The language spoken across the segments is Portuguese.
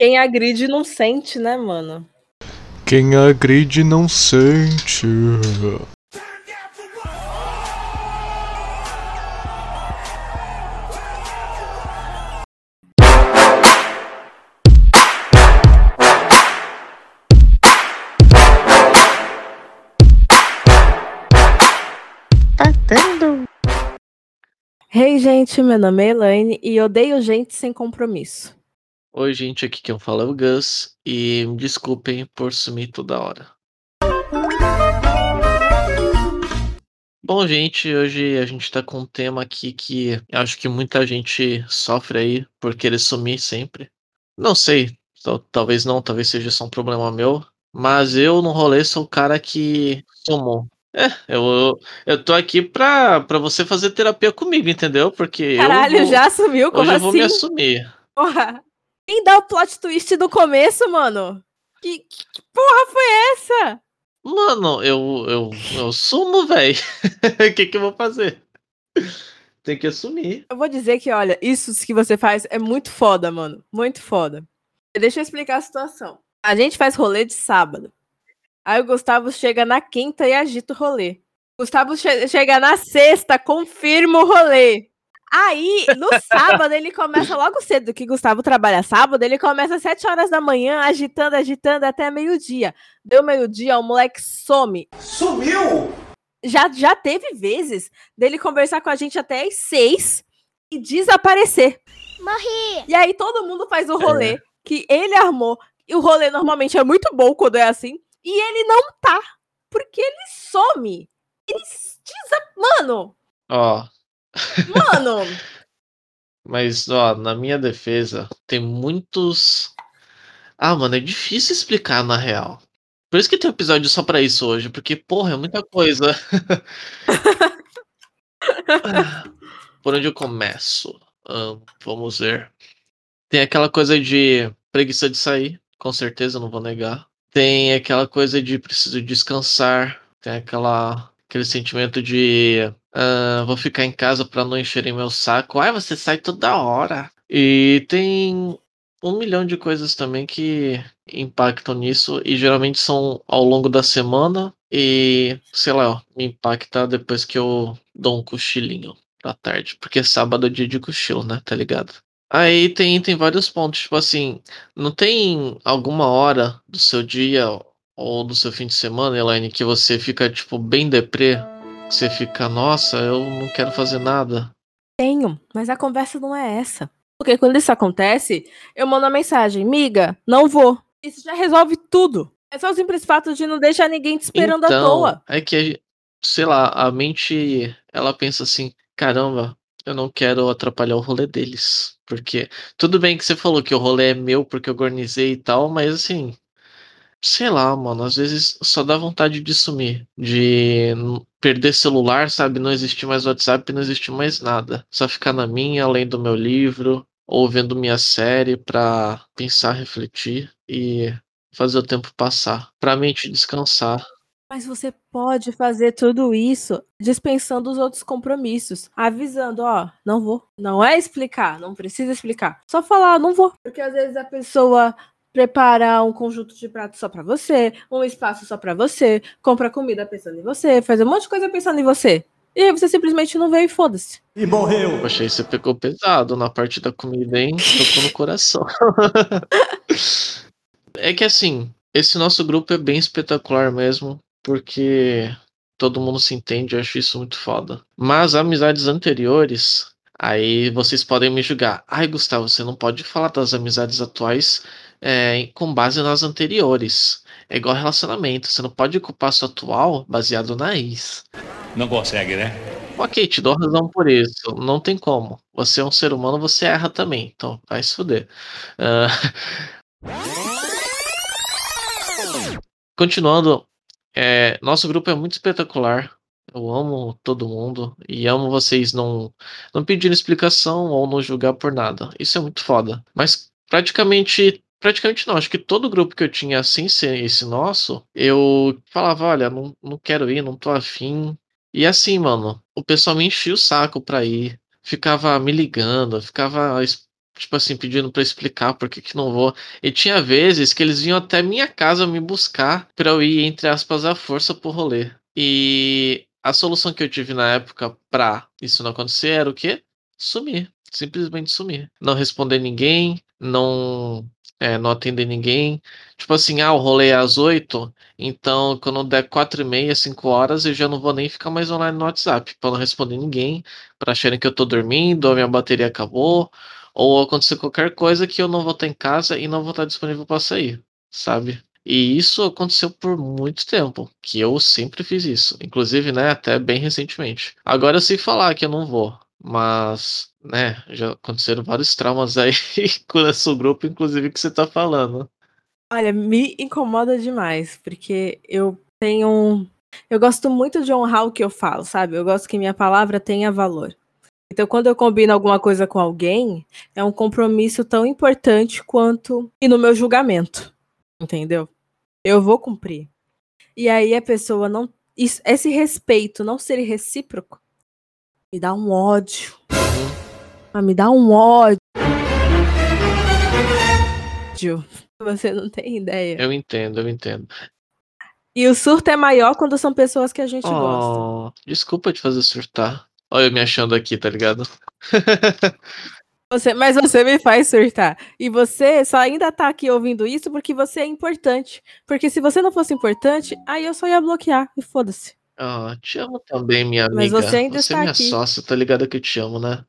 Quem agride não sente, né, mano? Quem agride não sente. Tá dando. Hey, gente, meu nome é Elaine e odeio gente sem compromisso. Oi, gente, aqui quem fala é o Gus e me desculpem por sumir toda hora. Bom, gente, hoje a gente tá com um tema aqui que acho que muita gente sofre aí por querer sumir sempre. Não sei, tal- talvez não, talvez seja só um problema meu, mas eu no rolê sou o cara que sumo. É, eu, eu, eu tô aqui pra, pra você fazer terapia comigo, entendeu? Porque eu Caralho, vou- já assumiu? Como hoje eu vou me assim? assumir. Porra. Quem dá o plot twist do começo, mano? Que, que que porra foi essa? Mano, eu, eu, eu sumo, velho. O que que eu vou fazer? Tem que assumir. Eu vou dizer que, olha, isso que você faz é muito foda, mano. Muito foda. Deixa eu explicar a situação. A gente faz rolê de sábado. Aí o Gustavo chega na quinta e agita o rolê. Gustavo che- chega na sexta, confirma o rolê. Aí, no sábado, ele começa logo cedo, que Gustavo trabalha sábado, ele começa às 7 horas da manhã, agitando, agitando até meio-dia. Deu meio-dia, o moleque some. Sumiu! Já, já teve vezes dele conversar com a gente até às 6 e desaparecer. Morri. E aí todo mundo faz o rolê que ele armou. E o rolê normalmente é muito bom quando é assim. E ele não tá. Porque ele some. Ele desa... Mano, Ó, mano. mas ó, na minha defesa, tem muitos. Ah, mano, é difícil explicar na real. Por isso que tem um episódio só pra isso hoje, porque, porra, é muita coisa. Por onde eu começo? Ahn, vamos ver. Tem aquela coisa de preguiça de sair, com certeza, não vou negar. Tem aquela coisa de preciso descansar. Tem aquela, aquele sentimento de ah, vou ficar em casa pra não encherem meu saco. Ai, você sai toda hora. E tem um milhão de coisas também que impactam nisso e geralmente são ao longo da semana e sei lá, me impacta depois que eu dou um cochilinho da tarde, porque sábado é dia de cochilo, né? Tá ligado? Aí tem, tem vários pontos, tipo assim, não tem alguma hora do seu dia ou do seu fim de semana, Elaine, que você fica, tipo, bem deprê? Que você fica, nossa, eu não quero fazer nada. Tenho, mas a conversa não é essa. Porque quando isso acontece, eu mando uma mensagem, miga, não vou. Isso já resolve tudo. É só o simples fato de não deixar ninguém te esperando à toa. É que, a sei lá, a mente, ela pensa assim, caramba, eu não quero atrapalhar o rolê deles. Porque, tudo bem que você falou que o rolê é meu porque eu organizei e tal, mas assim, sei lá, mano, às vezes só dá vontade de sumir, de perder celular, sabe? Não existir mais WhatsApp, não existir mais nada. Só ficar na minha, além do meu livro, ou vendo minha série pra pensar, refletir e fazer o tempo passar, pra mente descansar. Mas você pode fazer tudo isso dispensando os outros compromissos, avisando, ó, não vou. Não é explicar, não precisa explicar. Só falar, não vou. Porque às vezes a pessoa prepara um conjunto de pratos só pra você, um espaço só pra você, compra comida pensando em você, faz um monte de coisa pensando em você. E aí você simplesmente não veio e foda-se. E morreu. Poxa, aí você pegou pesado na parte da comida, hein? Tocou no coração. é que assim, esse nosso grupo é bem espetacular mesmo, porque todo mundo se entende, eu acho isso muito foda. Mas amizades anteriores, aí vocês podem me julgar. Ai, Gustavo, você não pode falar das amizades atuais é, com base nas anteriores. É igual relacionamento, você não pode culpar sua atual baseado na ex. Não consegue, né? Ok, te dou razão por isso. Não tem como. Você é um ser humano, você erra também. Então, vai se fuder. Ah, Continuando, é, nosso grupo é muito espetacular. Eu amo todo mundo e amo vocês não, não pedirem explicação ou não julgar por nada. Isso é muito foda. Mas praticamente, praticamente não. Acho que todo grupo que eu tinha ser esse nosso, eu falava, olha, não, não quero ir, não tô afim. E assim, mano, o pessoal me enchia o saco pra ir. Ficava me ligando, ficava tipo assim, pedindo pra explicar por que que não vou. E tinha vezes que eles vinham até minha casa me buscar pra eu ir, entre aspas, à força pro rolê. E a solução que eu tive na época pra isso não acontecer era o quê? Sumir. Simplesmente sumir. Não responder ninguém, não, é, não atender ninguém. Tipo assim, ah, o rolê é às 8, então quando der 4 e meia, 5 horas, eu já não vou nem ficar mais online no WhatsApp, pra não responder ninguém, pra acharem que eu tô dormindo, ou minha bateria acabou, ou acontecer qualquer coisa que eu não vou estar em casa e não vou estar disponível pra sair, sabe? E isso aconteceu por muito tempo, que eu sempre fiz isso, inclusive, né, até bem recentemente. Agora eu sei falar que eu não vou, mas, né, já aconteceram vários traumas aí com esse grupo, inclusive que você tá falando. Olha, me incomoda demais, porque eu tenho um. Eu gosto muito de honrar o que eu falo, sabe? Eu gosto que minha palavra tenha valor. Então, quando eu combino alguma coisa com alguém, é um compromisso tão importante quanto e no meu julgamento. Entendeu? Eu vou cumprir. E aí a pessoa não. Esse respeito não ser recíproco me dá um ódio. Ah, me dá um ódio. Você não tem ideia. Eu entendo, eu entendo. E o surto é maior quando são pessoas que a gente Oh, gosta. desculpa te fazer surtar. Olha eu me achando aqui, tá ligado? Você, mas você me faz surtar. E você só ainda tá aqui ouvindo isso porque você é importante. Porque se você não fosse importante, aí eu só ia bloquear. E foda-se. Ah, te amo também, minha Mas amiga. você ainda Você é está minha aqui. sócia, tá ligado que eu te amo, né?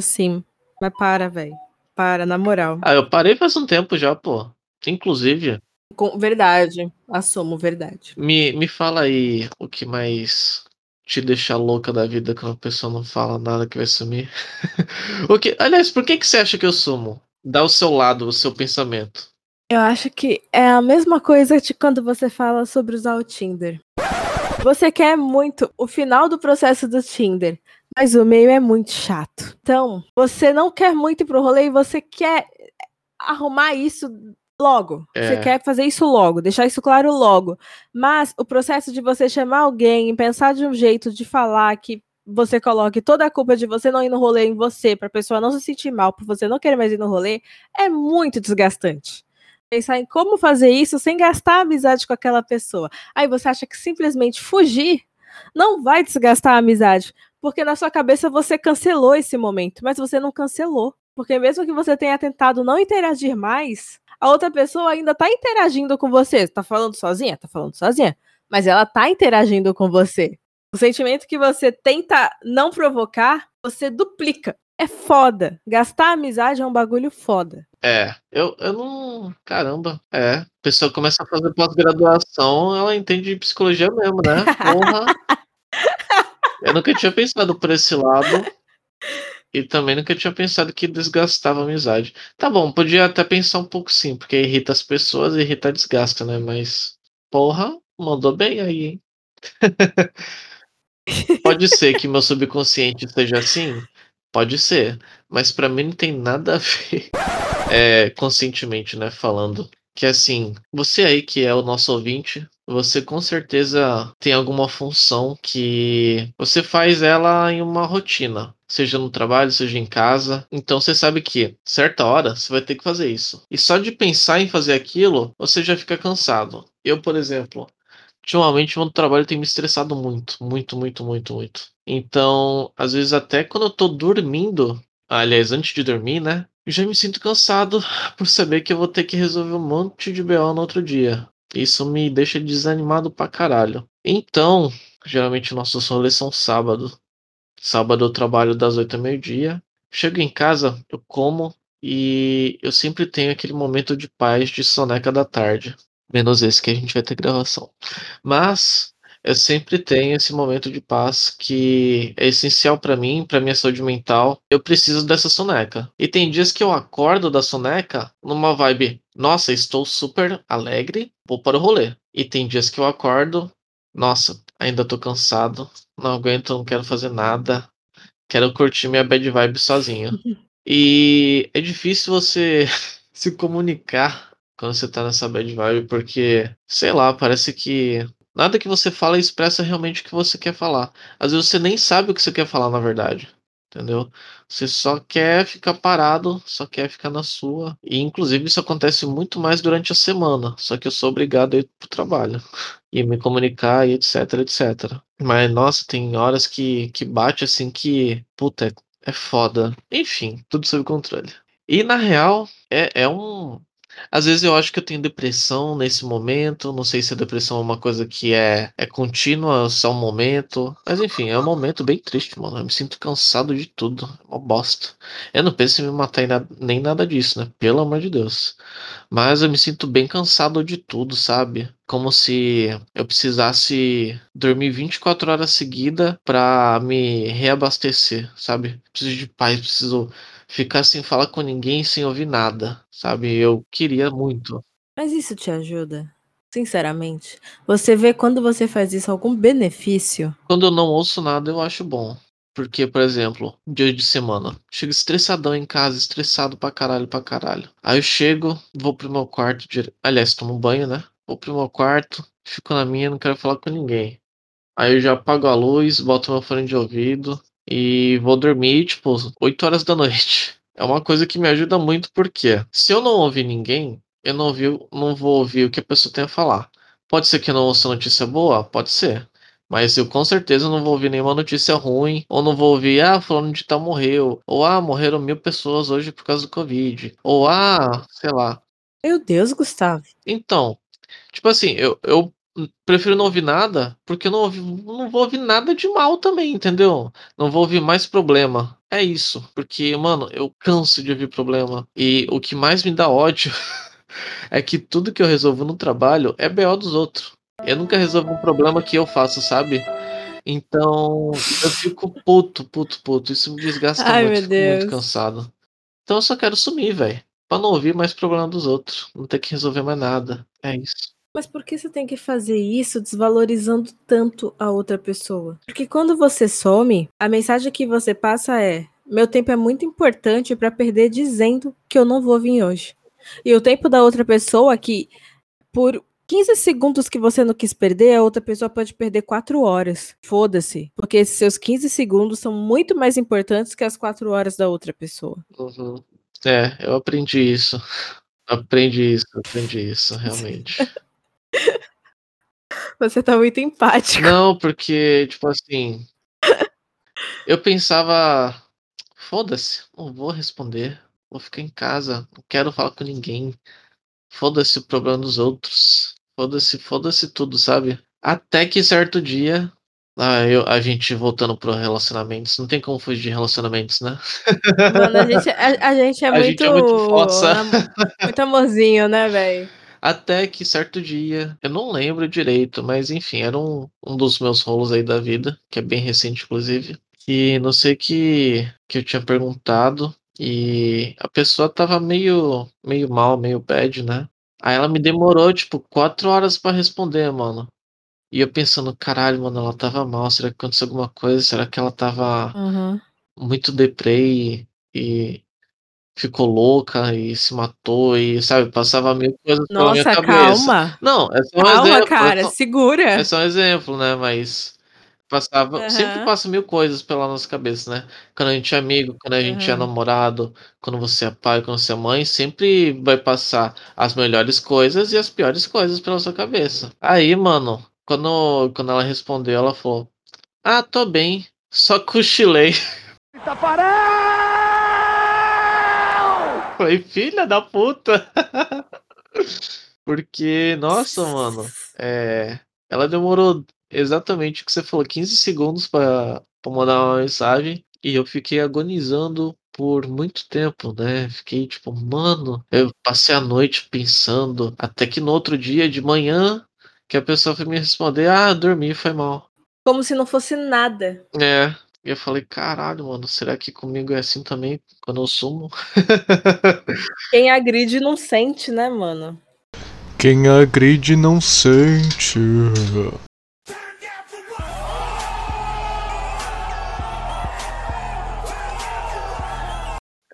Sim. Mas para, velho. Para, na moral. Ah, eu parei faz um tempo já, pô. Inclusive, Com, verdade. Assumo, verdade. me, me fala aí o que mais te deixa louca da vida quando a pessoa não fala nada que vai sumir. o que, aliás, por que, que você acha que eu sumo? Dá o seu lado, o seu pensamento. Eu acho que é a mesma coisa de quando você fala sobre usar o Tinder. Você quer muito o final do processo do Tinder, mas o meio é muito chato. Então, você não quer muito ir pro rolê e você quer arrumar isso logo. Você É. quer fazer isso logo, deixar isso claro logo. Mas o processo de você chamar alguém pensar de um jeito de falar que você coloque toda a culpa de você não ir no rolê em você, pra pessoa não se sentir mal por você não querer mais ir no rolê, é muito desgastante pensar em como fazer isso sem gastar amizade com aquela pessoa. Aí você acha que simplesmente fugir não vai desgastar a amizade, porque na sua cabeça você cancelou esse momento, mas você não cancelou. Porque mesmo que você tenha tentado não interagir mais, a outra pessoa ainda tá interagindo com você. Tá falando sozinha? Tá falando sozinha. Mas ela tá interagindo com você. O sentimento que você tenta não provocar, você duplica. É foda. Gastar amizade é um bagulho foda. É, eu, eu não. Caramba, é. A pessoa começa a fazer pós-graduação, ela entende de psicologia mesmo, né? Porra. eu nunca tinha pensado por esse lado. E também nunca tinha pensado que desgastava a amizade. Tá bom, podia até pensar um pouco sim, porque irrita as pessoas e irrita desgasta, né? Mas, porra, mandou bem aí, hein? Pode ser que meu subconsciente seja assim? Pode ser. Mas pra mim não tem nada a ver. É, conscientemente, né? Falando. Que assim, você aí que é o nosso ouvinte, você com certeza tem alguma função que você faz ela em uma rotina. Seja no trabalho, seja em casa. Então você sabe que, certa hora, você vai ter que fazer isso. E só de pensar em fazer aquilo, você já fica cansado. Eu, por exemplo, ultimamente meu trabalho tem me estressado muito, muito, muito, muito, muito. Então, às vezes até quando eu tô dormindo, aliás, antes de dormir, né? Já me sinto cansado por saber que eu vou ter que resolver um monte de BO no outro dia. Isso me deixa desanimado pra caralho. Então, geralmente nossos rolês são sábado. Sábado eu trabalho das 8 ao meio-dia. Chego em casa, eu como e eu sempre tenho aquele momento de paz de soneca da tarde. Menos esse que a gente vai ter gravação. Mas eu sempre tenho esse momento de paz que é essencial pra mim, pra minha saúde mental. Eu preciso dessa soneca. E tem dias que eu acordo da soneca numa vibe, nossa, estou super alegre, vou para o rolê. E tem dias que eu acordo, nossa, ainda tô cansado, não aguento, não quero fazer nada. Quero curtir minha bad vibe sozinho. E é difícil você se comunicar quando você tá nessa bad vibe, porque, sei lá, parece que nada que você fala expressa realmente o que você quer falar. Às vezes você nem sabe o que você quer falar, na verdade. entendeu? Você só quer ficar parado, só quer ficar na sua. E inclusive isso acontece muito mais durante a semana, só que eu sou obrigado a ir pro trabalho e me comunicar e etc, etc. Mas nossa, tem horas que que bate assim que, puta, é, é foda. Enfim, tudo sob controle. E na real, é, é um às vezes eu acho que eu tenho depressão nesse momento. Não sei se a depressão é uma coisa que é, é contínua, só um momento. Mas enfim, é um momento bem triste, mano. Eu me sinto cansado de tudo. É uma bosta. Eu não penso em me matar nem nada disso, né? Pelo amor de Deus. Mas eu me sinto bem cansado de tudo, sabe? Como se eu precisasse dormir 24 horas seguidas pra me reabastecer, sabe? Preciso de paz, preciso ficar sem falar com ninguém, sem ouvir nada, sabe? Eu queria muito. Mas isso te ajuda? Sinceramente. Você vê quando você faz isso algum benefício? Quando eu não ouço nada, eu acho bom. Porque, por exemplo, dia de semana, chego estressadão em casa, estressado pra caralho, pra caralho. Aí eu chego, vou pro meu quarto, dire... aliás, tomo banho, né? Vou pro meu quarto, fico na minha, não quero falar com ninguém. Aí eu já apago a luz, boto meu fone de ouvido e vou dormir, tipo, 8 horas da noite. É uma coisa que me ajuda muito porque se eu não ouvir ninguém, eu não, ouvi, não vou ouvir o que a pessoa tem a falar. Pode ser que eu não ouça notícia boa? Pode ser. Mas eu com certeza não vou ouvir nenhuma notícia ruim, ou não vou ouvir, ah, fulano de tal morreu, ou ah, morreram mil pessoas hoje por causa do Covid, ou ah, sei lá. Meu Deus, Gustavo. Então, tipo assim, eu, eu prefiro não ouvir nada, porque eu não, ouvi, não vou ouvir nada de mal também, entendeu? Não vou ouvir mais problema. É isso, porque, mano, eu canso de ouvir problema. E o que mais me dá ódio é que tudo que eu resolvo no trabalho é BO dos outros. Eu nunca resolvo um problema que eu faço, sabe? Então, eu fico puto, puto, puto. Isso me desgasta Ai, muito, fico muito Deus. cansado. Então eu só quero sumir, velho. Pra não ouvir mais problema dos outros. Não ter que resolver mais nada. É isso. Mas por que você tem que fazer isso desvalorizando tanto a outra pessoa? Porque quando você some, a mensagem que você passa é: meu tempo é muito importante pra perder dizendo que eu não vou vir hoje. E o tempo da outra pessoa que por 15 segundos que você não quis perder, a outra pessoa pode perder 4 horas. Foda-se. Porque esses seus 15 segundos são muito mais importantes que as 4 horas da outra pessoa. Uhum. É, eu aprendi isso. Aprendi isso, aprendi isso, realmente. Você tá muito empático. Não, porque, tipo assim. Eu pensava. Foda-se, não vou responder. Vou ficar em casa. Não quero falar com ninguém. Foda-se o problema dos outros. Foda-se, foda-se tudo, sabe? Até que certo dia. Ah, eu, a gente voltando pro relacionamentos. Não tem como fugir de relacionamentos, né? Mano, a gente, a, a gente é A muito. gente é muito fossa. muito amorzinho, né, velho? Até que certo dia, eu não lembro direito, mas enfim, era um, um dos meus rolos aí da vida, que é bem recente, inclusive. E não sei que, que eu tinha perguntado, e a pessoa tava meio, meio mal, meio bad, né? Aí ela me demorou, tipo, quatro horas pra responder, mano. E eu pensando, caralho, mano, ela tava mal, será que aconteceu alguma coisa? Será que ela tava Uhum. muito deprê e, e ficou louca e se matou e, sabe, passava mil coisas pela minha Nossa, cabeça. calma. Não, é só um Calma, exemplo. cara, É só, segura. é só um exemplo, né? Mas passava. Sempre Aham. passa mil coisas pela nossa cabeça, né? Quando a gente é amigo, quando a gente é Aham. namorado, quando você é pai, quando você é mãe, sempre vai passar as melhores coisas e as piores coisas pela sua cabeça. Aí, mano, quando, quando ela respondeu, ela falou: Ah, tô bem, só cochilei. Falei, filha da puta. Porque, nossa, mano, é, ela demorou exatamente o que você falou, 15 segundos pra mandar uma mensagem e eu fiquei agonizando por muito tempo, né? Fiquei tipo, mano, eu passei a noite pensando, até que no outro dia de manhã que a pessoa foi me responder, ah, dormi, foi mal. Como se não fosse nada. É, e eu falei, caralho, mano, será que comigo é assim também quando eu sumo? Quem agride não sente, né, mano? Quem agride não sente.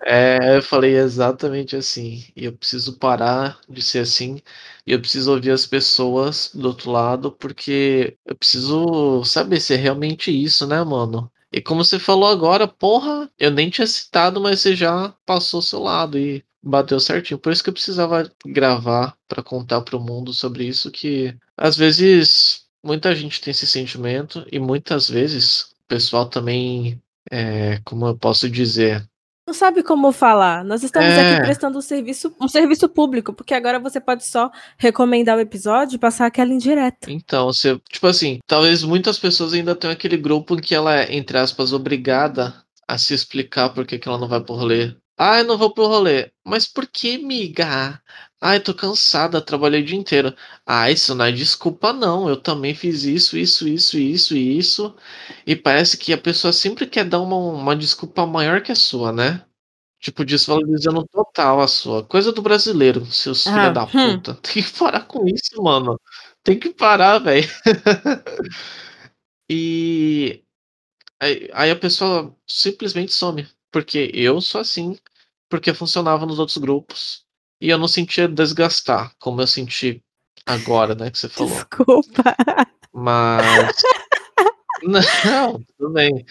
É, eu falei exatamente assim. E eu preciso parar de ser assim. E eu preciso ouvir as pessoas do outro lado, porque eu preciso saber se é realmente isso, né, mano? E como você falou agora, porra, eu nem tinha citado, mas você já passou o seu lado e bateu certinho. Por isso que eu precisava gravar para contar pro mundo sobre isso que às vezes muita gente tem esse sentimento e muitas vezes o pessoal também é, como eu posso dizer, Não sabe como falar. Nós estamos É. aqui prestando um serviço, um serviço público, porque agora você pode só recomendar o episódio e passar aquela indireta. Então, você, tipo assim, talvez muitas pessoas ainda tenham aquele grupo em que ela é, entre aspas, obrigada a se explicar por que que ela não vai pro rolê. Ah, eu não vou pro rolê. Mas por que, miga? Ah, eu tô cansada, trabalhei o dia inteiro. Ah, isso não é desculpa, não. Eu também fiz isso, isso, isso, isso e isso. E parece que a pessoa sempre quer dar uma, uma desculpa maior que a sua, né? Tipo, desvalorizando total a sua. Coisa do brasileiro, seus Ah, filha da hum. puta. Tem que parar com isso, mano. Tem que parar, velho. e aí, aí a pessoa simplesmente some. Porque eu sou assim. Porque funcionava nos outros grupos. E eu não sentia desgastar, como eu senti agora, né? Que você falou. Desculpa. Mas. Não, tudo bem.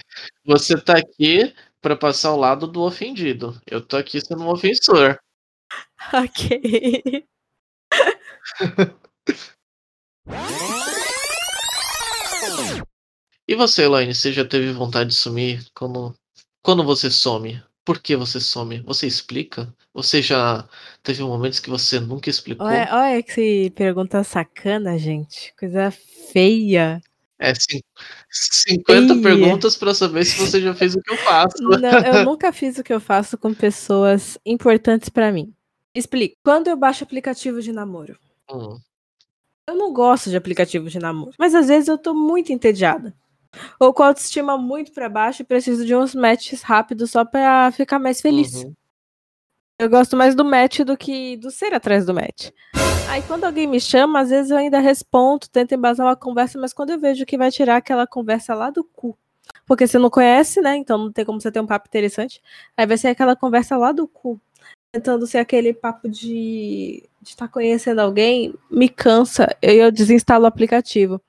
Você tá aqui pra passar ao lado do ofendido. Eu tô aqui sendo um ofensor. ok. E você, Elaine, você já teve vontade de sumir? Quando, quando você some? Por que você some? Você explica? Você já teve momentos que você nunca explicou? Olha, olha que pergunta sacana, gente. Coisa feia. É cin- 50 Ih. perguntas pra saber se você já fez o que eu faço. Não, eu nunca fiz o que eu faço com pessoas importantes pra mim. Explico. Quando eu baixo aplicativo de namoro, Hum, eu não gosto de aplicativo de namoro, mas às vezes eu tô muito entediada. Ou com a autoestima muito pra baixo e preciso de uns matches rápidos só pra ficar mais feliz. uhum. Eu gosto mais do match do que do ser atrás do match. Aí quando alguém me chama, às vezes eu ainda respondo, tento embasar uma conversa, mas quando eu vejo que vai tirar aquela conversa lá do cu. Porque você não conhece, né? Então não tem como você ter um papo interessante. Aí vai ser aquela conversa lá do cu. Tentando ser aquele papo de estar conhecendo alguém, me cansa. Eu, eu desinstalo o aplicativo.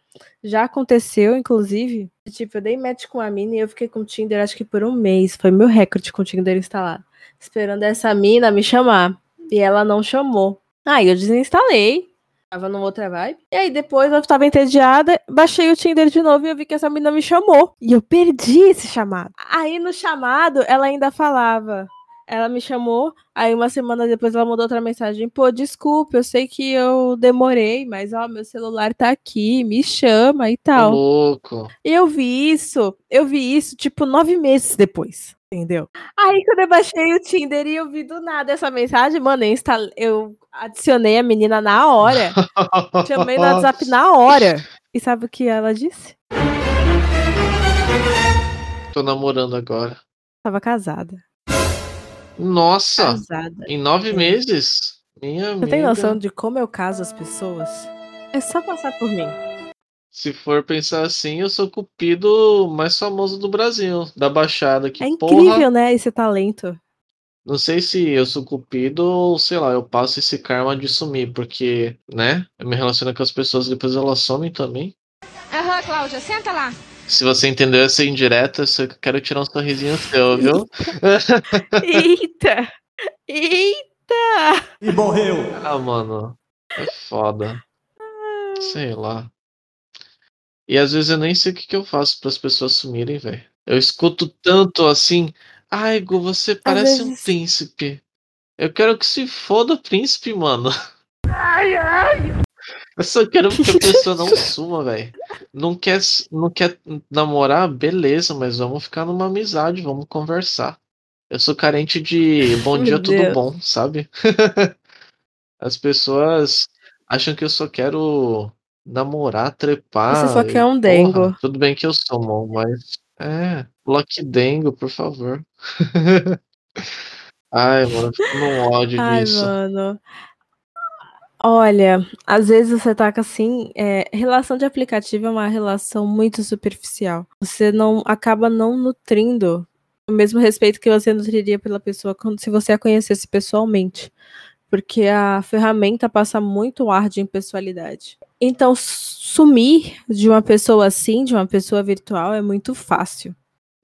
Já aconteceu, inclusive, tipo, eu dei match com a mina e eu fiquei com o Tinder acho que por um mês. Foi meu recorde com o Tinder instalado esperando essa mina me chamar. E ela não chamou. Aí eu desinstalei. Tava numa outra vibe. E aí depois eu tava entediada, baixei o Tinder de novo e eu vi que essa mina me chamou. E eu perdi esse chamado. Aí no chamado ela ainda falava. Ela me chamou, aí uma semana depois ela mandou outra mensagem. Pô, desculpa, eu sei que eu demorei, mas ó, meu celular tá aqui, me chama e tal. louco. E eu vi isso, eu vi isso, tipo, nove meses depois, entendeu? Aí quando eu baixei o Tinder e eu vi do nada essa mensagem, mano, eu, instalei, eu adicionei a menina na hora, chamei no WhatsApp na hora. E sabe o que ela disse? Tô namorando agora. Tava casada. Nossa, Casada. em nove É. meses? Minha Você tem amiga. noção de como eu caso as pessoas? É só passar por mim. Se for pensar assim, eu sou o cupido mais famoso do Brasil, da Baixada. Que É porra. incrível, né, esse talento. Não sei se eu sou cupido ou, sei lá, eu passo esse karma de sumir, porque, né? Eu me relaciono com as pessoas, depois elas somem também. Aham, Cláudia, senta lá. Se você entendeu essa indireta, eu só quero tirar um sorrisinho seu, viu? Eita! Eita! E morreu. Ah, mano. É foda. Sei lá. E às vezes eu nem sei o que, que eu faço para as pessoas sumirem, velho. Eu escuto tanto assim. Ai, Gu, você parece um vezes- príncipe. Eu quero que se foda o príncipe, mano. Ai, ai. Eu só quero que a pessoa não suma, velho. Não quer, não quer namorar? Beleza, mas vamos ficar numa amizade, vamos conversar. Eu sou carente de bom Meu dia, tudo Deus. bom, sabe? As pessoas acham que eu só quero namorar, trepar. Você só quer um porra, dengo. Tudo bem que eu sou mão, mas. É, Lucky Dengo, por favor. Ai, mano, eu fico num ódio Ai, disso. mano. Olha, às vezes você com assim, é, relação de aplicativo é uma relação muito superficial. Você não acaba não nutrindo o mesmo respeito que você nutriria pela pessoa quando se você a conhecesse pessoalmente. Porque a ferramenta passa muito ar de impessoalidade. Então, sumir de uma pessoa assim, de uma pessoa virtual, é muito fácil.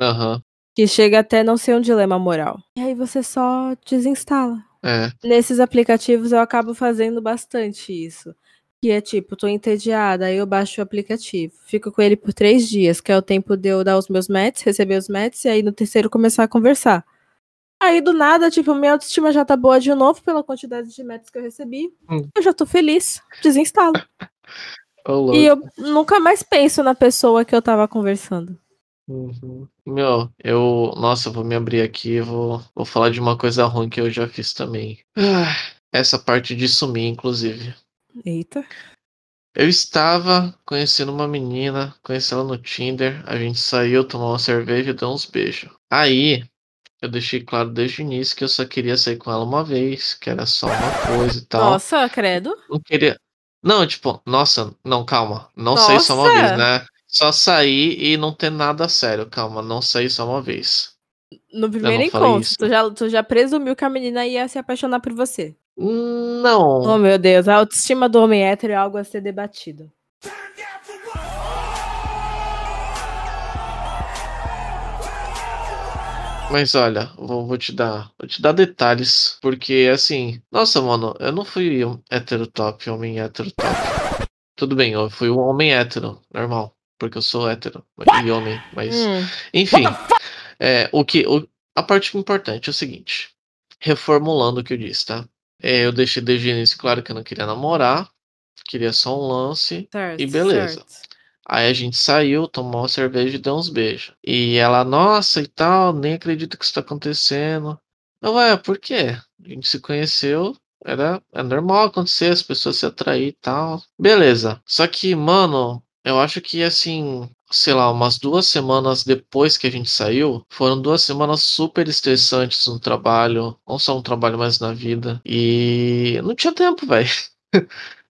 Aham. Que chega até não ser um dilema moral. E aí você só desinstala. É. Nesses aplicativos eu acabo fazendo bastante isso. Que é tipo, tô entediada, aí eu baixo o aplicativo. Fico com ele por três dias, que é o tempo de eu dar os meus matches, receber os matches, e aí no terceiro começar a conversar. Aí do nada, tipo, minha autoestima já tá boa de novo pela quantidade de matches que eu recebi. Hum. Eu já tô feliz. Desinstalo. Louco. e eu nunca mais penso na pessoa que eu tava conversando. Uhum. Meu, eu. Nossa, eu vou me abrir aqui e vou, vou falar de uma coisa ruim que eu já fiz também. Ah, Essa parte de sumir, inclusive. Eita. Eu estava conhecendo uma menina, conheci ela no Tinder, a gente saiu, tomou uma cerveja e deu uns beijos. Aí, eu deixei claro desde o início que eu só queria sair com ela uma vez, que era só uma coisa e tal. Nossa, credo. Não queria. Não, tipo, nossa, não, calma. Não sair só uma vez, Nossa! né? Só sair e não ter nada sério, calma, não sair só uma vez. No primeiro encontro, tu já, tu já presumiu que a menina ia se apaixonar por você. Não. Oh, meu Deus, a autoestima do homem hétero é algo a ser debatido. Mas olha, vou, vou te dar, vou te dar detalhes, porque assim, nossa, mano, eu não fui um hétero top, homem hétero top. Tudo bem, eu fui um homem hétero, normal, porque eu sou hétero e homem, mas Hum, enfim, é, o que, o- a parte importante é o seguinte, reformulando o que eu disse, tá? É, eu deixei desde o início claro que eu não queria namorar, queria só um lance, certo, E beleza. certo. Aí a gente saiu, tomou uma cerveja e deu uns beijos. E ela, nossa e tal, nem acredito que isso tá acontecendo. Eu, ué, por quê? A gente se conheceu, era, é normal acontecer, as pessoas se atrair e tal. Beleza. Só que, mano, eu acho que assim, sei lá, umas duas semanas depois que a gente saiu, foram duas semanas super estressantes no trabalho, não só no trabalho, mas na vida. E não tinha tempo, velho.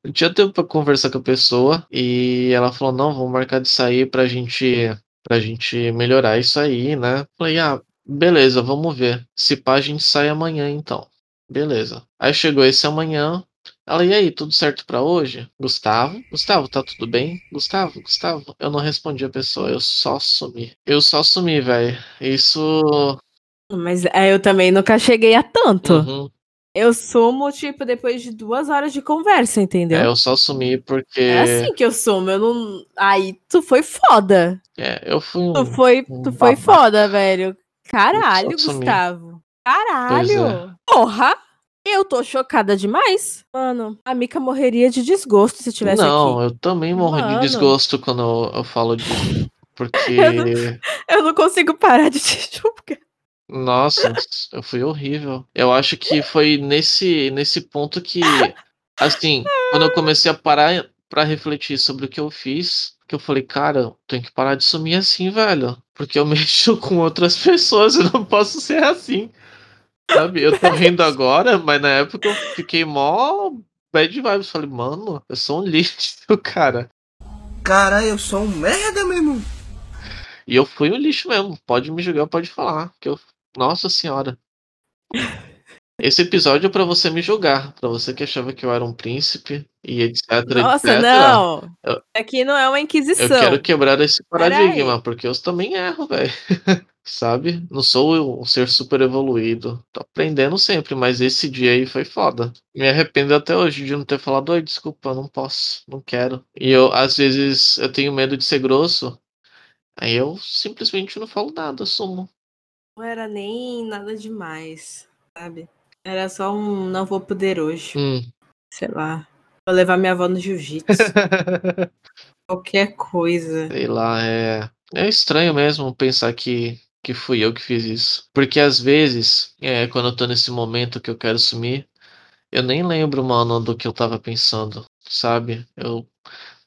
Não tinha tempo pra conversar com a pessoa e ela falou: "Não, vamos marcar de sair pra gente pra gente melhorar isso aí, né?". Falei: "Ah, beleza, vamos ver. Se pá, a gente sai amanhã então". Beleza. Aí chegou esse amanhã. Ela: "E aí, tudo certo pra hoje?". Gustavo? Gustavo, tá tudo bem? Gustavo, Gustavo. Eu não respondi a pessoa, eu só sumi. Eu só sumi, velho. Isso. Mas é, eu também nunca cheguei a tanto. Uhum. Eu sumo, tipo, depois de duas horas de conversa, entendeu? É, eu só sumi porque. É assim que eu sumo, eu não. Aí tu foi foda. É, eu fui um. Tu foi, um tu foi foda, velho. Caralho. Gustavo. Caralho. é. Porra. Eu tô chocada demais. Mano, a Mika morreria de desgosto se tivesse Não, aqui. eu também morro de desgosto quando eu, eu falo disso. Porque, Eu não- Eu não consigo parar de te julgar. nossa, eu fui horrível. Eu acho que foi nesse, nesse ponto que, assim, quando eu comecei a parar pra refletir sobre o que eu fiz, que eu falei, cara, eu tenho que parar de sumir assim, velho. Porque eu mexo com outras pessoas, eu não posso ser assim. Sabe? Eu tô rindo agora, mas na época eu fiquei mó bad vibes. Falei, mano, eu sou um lixo, cara. Cara, eu sou um merda, meu irmão. E eu fui um lixo mesmo. Pode me julgar, pode falar. Que eu... Nossa senhora. Esse episódio é pra você me julgar. Pra você que achava que eu era um príncipe e etc. Nossa, etc. não. Eu- Aqui não é uma Eu inquisição. quero quebrar esse Peraí. paradigma, porque eu também erro, velho. Sabe? Não sou um ser super evoluído. Tô aprendendo sempre, mas esse dia aí foi foda. Me arrependo até hoje de não ter falado, oi, desculpa, eu não posso, não quero. E eu, às vezes, eu tenho medo de ser grosso. Aí eu simplesmente não falo nada, sumo. Não era nem nada demais, sabe? Era só um não vou poder hoje. Hum. Sei lá. Vou levar minha avó no jiu-jitsu. Qualquer coisa. Sei lá, é. É estranho mesmo pensar que, que fui eu que fiz isso. Porque às vezes, é, quando eu tô nesse momento que eu quero sumir, eu nem lembro, mano, do que eu tava pensando, sabe? Eu.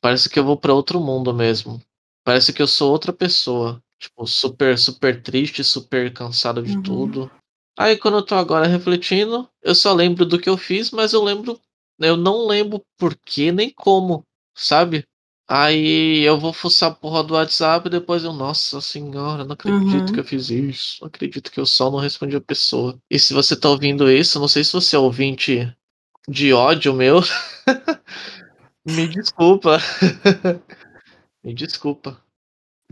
Parece que eu vou pra outro mundo mesmo. Parece que eu sou outra pessoa. Tipo, super, super triste, super cansado de Uhum. tudo. Aí quando eu tô agora refletindo, eu só lembro do que eu fiz, mas eu lembro. Eu não lembro por que nem como, sabe? Aí eu vou fuçar a porra do WhatsApp e depois eu, nossa senhora, não acredito Uhum. que eu fiz isso. Não acredito que eu só não respondi a pessoa. E se você tá ouvindo isso, não sei se você é ouvinte de ódio meu. Me desculpa. Me desculpa.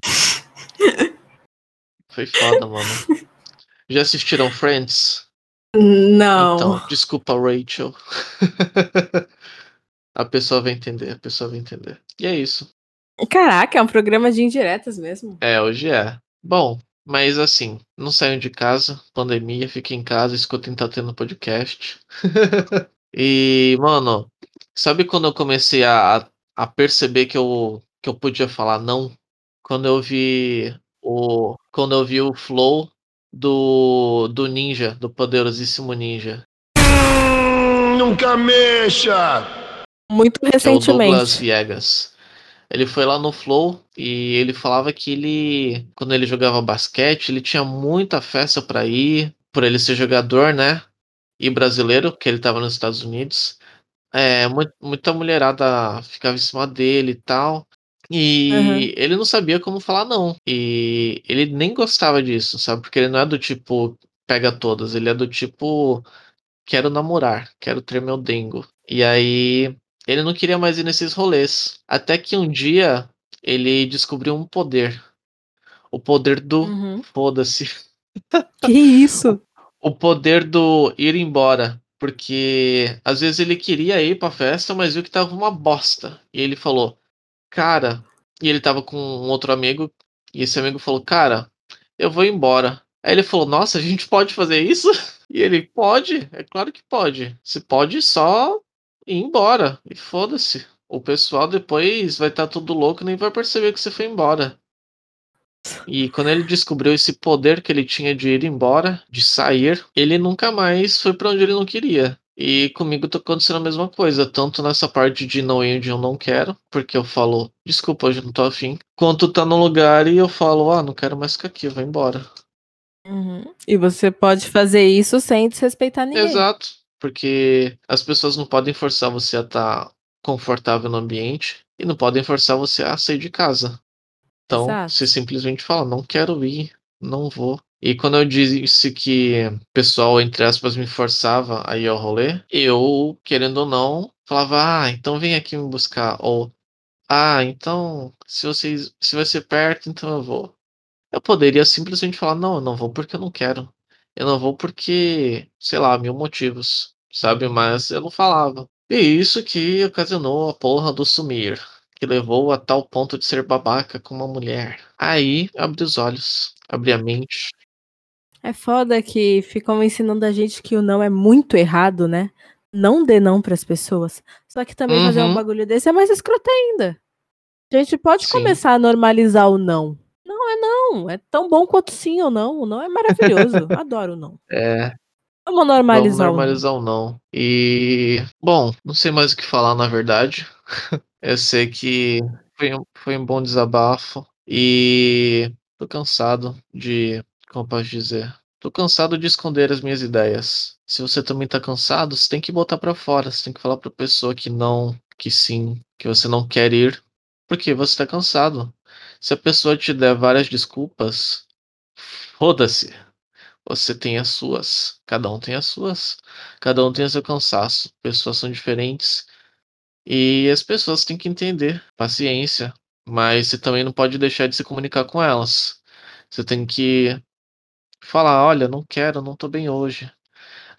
Foi foda, mano. Já assistiram Friends? Não. Então, desculpa, Rachel. a pessoa vai entender, a pessoa vai entender. E é isso. Caraca, é um programa de indiretas mesmo. É, hoje é. Bom, mas assim, não saiam de casa, pandemia, fiquem em casa, escutem Tá Tendo Podcast. e, mano, sabe quando eu comecei a, a perceber que eu, que eu podia falar não? Quando eu vi o. Quando eu vi o flow do, do ninja, do poderosíssimo ninja. Nunca mexa! Muito que é o Douglas recentemente. Viegas. Ele foi lá no Flow e ele falava que ele, quando ele jogava basquete, ele tinha muita festa pra ir, por ele ser jogador, né? E brasileiro, porque ele tava nos Estados Unidos. É, mu- muita mulherada ficava em cima dele e tal. E Uhum. ele não sabia como falar não. E ele nem gostava disso, sabe? Porque ele não é do tipo pega todas, ele é do tipo quero namorar, quero ter meu dengo. E aí ele não queria mais ir nesses rolês. Até que um dia ele descobriu um poder. O poder do Uhum. foda-se. Que isso? O poder do ir embora. Porque às vezes ele queria ir pra festa, mas viu que tava uma bosta. E ele falou, cara. E ele tava com um outro amigo. E esse amigo falou, cara, eu vou embora. Aí ele falou, nossa, a gente pode fazer isso? E ele, pode, é claro que pode. Você pode só ir embora. E foda-se. O pessoal depois vai estar tudo louco nem vai perceber que você foi embora. E quando ele descobriu esse poder que ele tinha de ir embora, de sair, ele nunca mais foi pra onde ele não queria. E comigo tá acontecendo a mesma coisa, tanto nessa parte de não ir onde eu não quero, porque eu falo, desculpa, hoje não tô afim, quanto tá no lugar e eu falo, ah, não quero mais ficar aqui, eu vou embora. Uhum. E você pode fazer isso sem desrespeitar ninguém. Exato, porque as pessoas não podem forçar você a estar confortável no ambiente e não podem forçar você a sair de casa. Então, Exato. você simplesmente fala, não quero ir, não vou. E quando eu disse que o pessoal, entre aspas, me forçava a ir ao rolê, eu, querendo ou não, falava, ah, então vem aqui me buscar. Ou, ah, então, se vocês, se vai ser perto, então eu vou. Eu poderia simplesmente falar, não, eu não vou porque eu não quero. Eu não vou porque, sei lá, mil motivos, sabe? Mas eu não falava. E isso que ocasionou a porra do sumir, que levou a tal ponto de ser babaca com uma mulher. Aí, abri os olhos, abri a mente. É foda que ficam ensinando a gente que o não é muito errado, né? Não dê não pras pessoas. Só que também fazer um Uhum. bagulho desse é mais escroto ainda. A gente pode Sim. começar a normalizar o não. Não é não. É tão bom quanto sim ou não. O não é maravilhoso. Adoro o não. É, Vamos vamos normalizar, normalizar o não. E, bom, não sei mais o que falar na verdade. Eu sei que foi um, foi um bom desabafo e tô cansado de, como posso dizer, tô cansado de esconder as minhas ideias. Se você também tá cansado, você tem que botar pra fora, você tem que falar pra pessoa que não, que sim, que você não quer ir, porque você tá cansado. Se a pessoa te der várias desculpas, foda-se. Você tem as suas, cada um tem as suas, cada um tem o seu cansaço. Pessoas são diferentes e as pessoas têm que entender, paciência, mas você também não pode deixar de se comunicar com elas. Você tem que falar, olha, não quero, não tô bem hoje.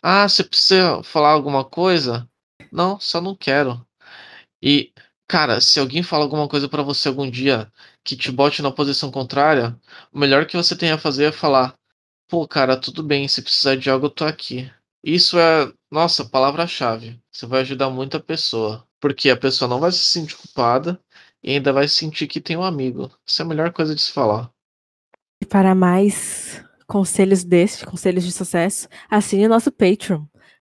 Ah, você precisa falar alguma coisa? Não, só não quero. E, cara, se alguém fala alguma coisa pra você algum dia que te bote na posição contrária, o melhor que você tem a fazer é falar: pô, cara, tudo bem, se precisar de algo, eu tô aqui. Isso é, nossa, palavra-chave. Você vai ajudar muito a pessoa. Porque a pessoa não vai se sentir culpada e ainda vai sentir que tem um amigo. Isso é a melhor coisa de se falar. E para mais conselhos deste, conselhos de sucesso, assine o nosso Patreon.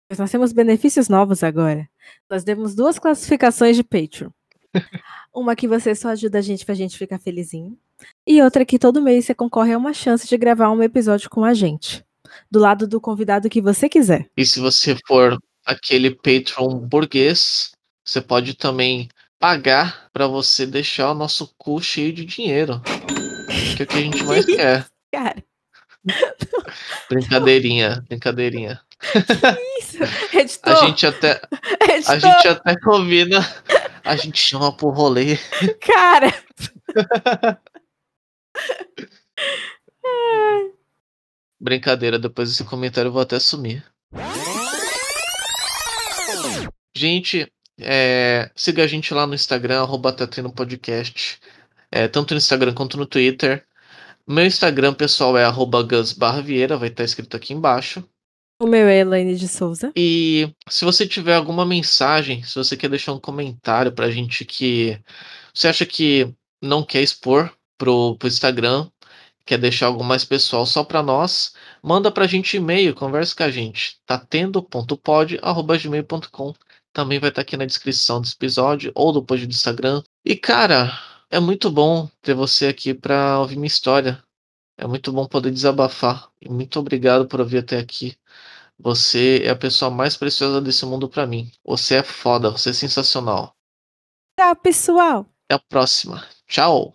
Pois nós temos benefícios novos agora. Nós temos duas classificações de Patreon. Uma que você só ajuda a gente pra gente ficar felizinho. E outra que todo mês você concorre a uma chance de gravar um episódio com a gente. Do lado do convidado que você quiser. E se você for aquele Patreon burguês, você pode também pagar pra você deixar o nosso cu cheio de dinheiro. Que é o que a gente mais quer. Cara, Brincadeirinha, brincadeirinha. isso. Editor, A gente até, a editor, gente até combina, a gente chama pro rolê. cara. Brincadeira, depois desse comentário eu vou até sumir. Gente, é, siga a gente lá no Instagram, arroba Podcast. É, tanto no Instagram quanto no Twitter. Meu Instagram pessoal é arroba Vieira, vai estar escrito aqui embaixo. O meu é Elaine de Souza. E se você tiver alguma mensagem, se você quer deixar um comentário pra gente que você acha que não quer expor pro, pro Instagram, quer deixar algo mais pessoal só para nós, manda pra gente e-mail, conversa com a gente. tatendo.pod@gmail.com. Também vai estar aqui na descrição desse episódio ou do post do Instagram. E cara, é muito bom ter você aqui para ouvir minha história. É muito bom poder desabafar. E muito obrigado por ouvir até aqui. Você é a pessoa mais preciosa desse mundo para mim. Você é foda, você é sensacional. Tchau, pessoal. Até a próxima. Tchau.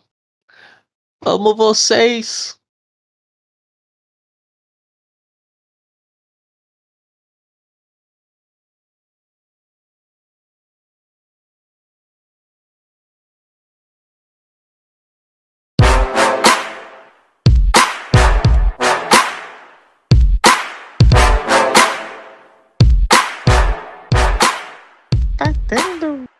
Amo vocês. Dando.